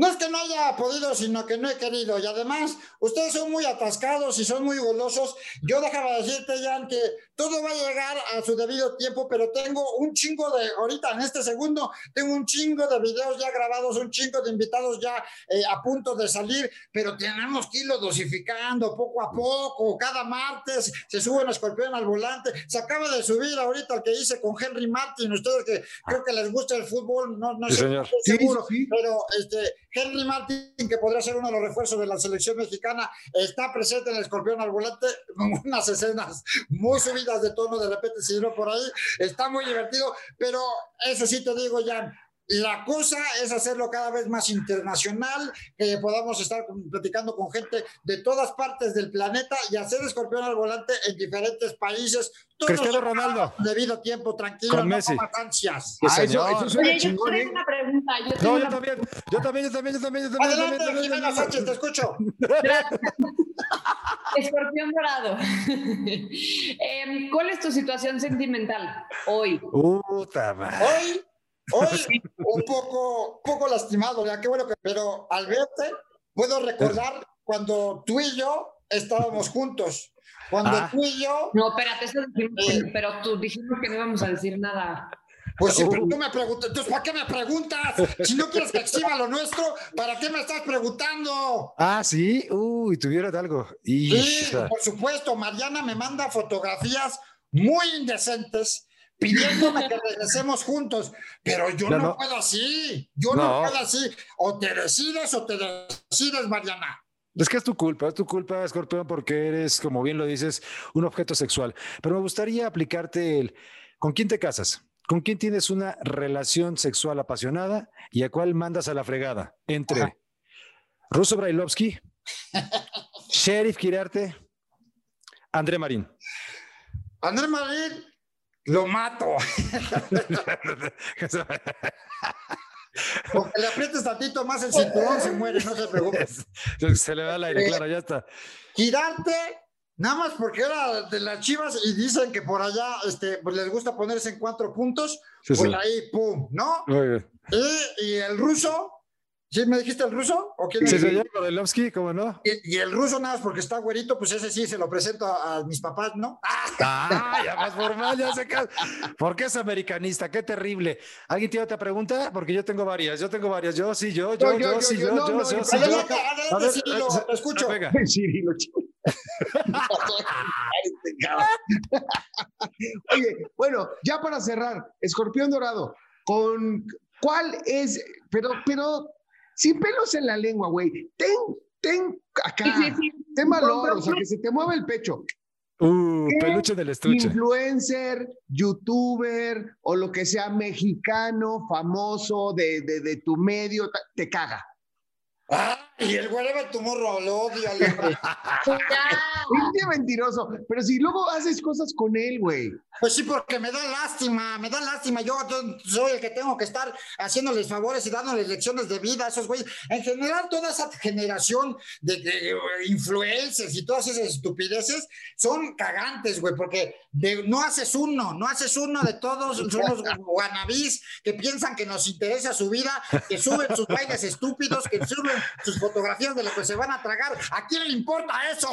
No es que no haya podido, sino que no he querido. Y además, ustedes son muy atascados y son muy golosos. Yo déjame decirte, Jan, que todo va a llegar a su debido tiempo, pero tengo un chingo de, ahorita en este segundo, tengo un chingo de videos ya grabados, un chingo de invitados ya eh, a punto de salir, pero tenemos que irlo dosificando poco a poco. Cada martes se sube un escorpión al volante. Se acaba de subir ahorita el que hice con Henry Martin. Ustedes que creo que les gusta el fútbol, no, no Sí, sé, señor. no estoy Sí, seguro, sí, sí. pero este, Henry Martin, que podría ser uno de los refuerzos de la selección mexicana, está presente en el escorpión al volante, unas escenas muy subidas de tono, de repente se dio por ahí, está muy divertido, pero eso sí te digo, Jan, la cosa es hacerlo cada vez más internacional, que podamos estar con- platicando con gente de todas partes del planeta y hacer escorpión al volante en diferentes países. Todo Cristiano Ronaldo. Debido tiempo, tranquilo, Con no Messi. tomas ansias. Sí, Ah, eso, eso Oye, yo tengo ¿eh? una pregunta. Yo tengo No, yo una también, yo también, yo también, yo también, yo también, yo también. Adelante, yo también, Jimena también. Sánchez, te escucho. Escorpión dorado. Em, ¿Cuál es tu situación sentimental hoy? Puta madre. Hoy, hoy un poco, poco lastimado, ya qué bueno que, pero al verte puedo recordar cuando tú y yo estábamos juntos. Cuando Ah. tú y yo, No, espérate, eso dijimos que- pero tú dijimos que no íbamos a decir nada. pues si tú me preguntas, entonces ¿para qué me preguntas? Si no quieres que exhiba lo nuestro, ¿para qué me estás preguntando? Ah, sí. Uy, tuvieron algo. Sí, Hija. por supuesto, Mariana me manda fotografías muy indecentes pidiéndome que regresemos juntos, pero yo no, no. puedo así, yo no. No. puedo así, o te decides o te decides, Mariana. Es que es tu culpa, es tu culpa, Escorpión, porque eres, como bien lo dices, un objeto sexual. Pero me gustaría aplicarte el, ¿con quién te casas? ¿Con quién tienes una relación sexual apasionada y a cuál mandas a la fregada? Entre Ajá. Russo Brailovsky, Sheriff Kirarte, André Marín. Andrés Marín, lo mato. Con que le aprietes tantito más el cinturón, se muere, no se preocupe. Se le da el aire, claro, ya está. Girarte, nada más porque era de las chivas y dicen que por allá este, pues les gusta ponerse en cuatro puntos, Sí, por sí. ahí, pum, ¿no? Muy bien. Y, y el ruso, ¿sí me dijiste el ruso? ¿O quién Sí, yo, Brailovsky, ¿cómo no? Y, y el ruso nada más porque está güerito, pues ese sí se lo presento a, a mis papás, ¿no? ¡Ah! Ah, ya más formal, ya se ca- ¿Por qué es americanista? Qué terrible. ¿Alguien tiene otra pregunta? Porque yo tengo varias, yo tengo varias. Yo sí, yo, yo, Yo, yo, sí, yo, yo, yo, sí, yo. Adelante, Cirilo, eh, te escucho. Venga. Cirilo, chico. Oye, bueno, ya para cerrar, Escorpión Dorado, con cuál es, pero, pero, sin pelos en la lengua, güey, ten, ten acá, ten valor, o sea, que se te mueva el pecho. Uh, peluche del estuche. Influencer, youtuber o lo que sea mexicano, famoso de, de, de tu medio, te caga. Y el güey de tu morro, lo odio. Qué mentiroso. Pero si luego haces cosas con él, güey. Pues sí, porque me da lástima, me da lástima. Yo, soy el que tengo que estar haciéndoles favores y dándoles lecciones de vida a esos güeyes. En general, toda esa generación de, influencers y todas esas estupideces son cagantes, güey, porque no haces uno, no haces uno de todos. Son los guanabís que piensan que nos interesa su vida, que suben sus bailes estúpidos, que suben sus fotografías de lo que se van a tragar. ¿A quién le importa eso?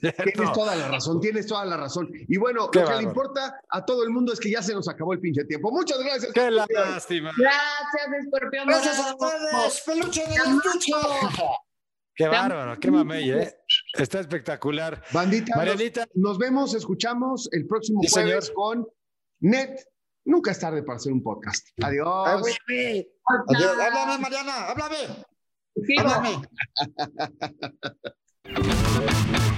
Tienes toda la razón, tienes toda la razón. Y bueno, lo que le importa a todo el mundo es que ya se nos acabó el pinche tiempo. Muchas gracias. Qué lástima. Gracias, Escorpión. Gracias a todos. Peluche de estuche. Qué bárbaro, qué mamey, ¿eh? Está espectacular. Bandita, Marianita. Nos, vemos, escuchamos el próximo jueves con Net. Nunca es tarde para hacer un podcast. Adiós. Adiós. Háblame, Mariana, háblame. Sí,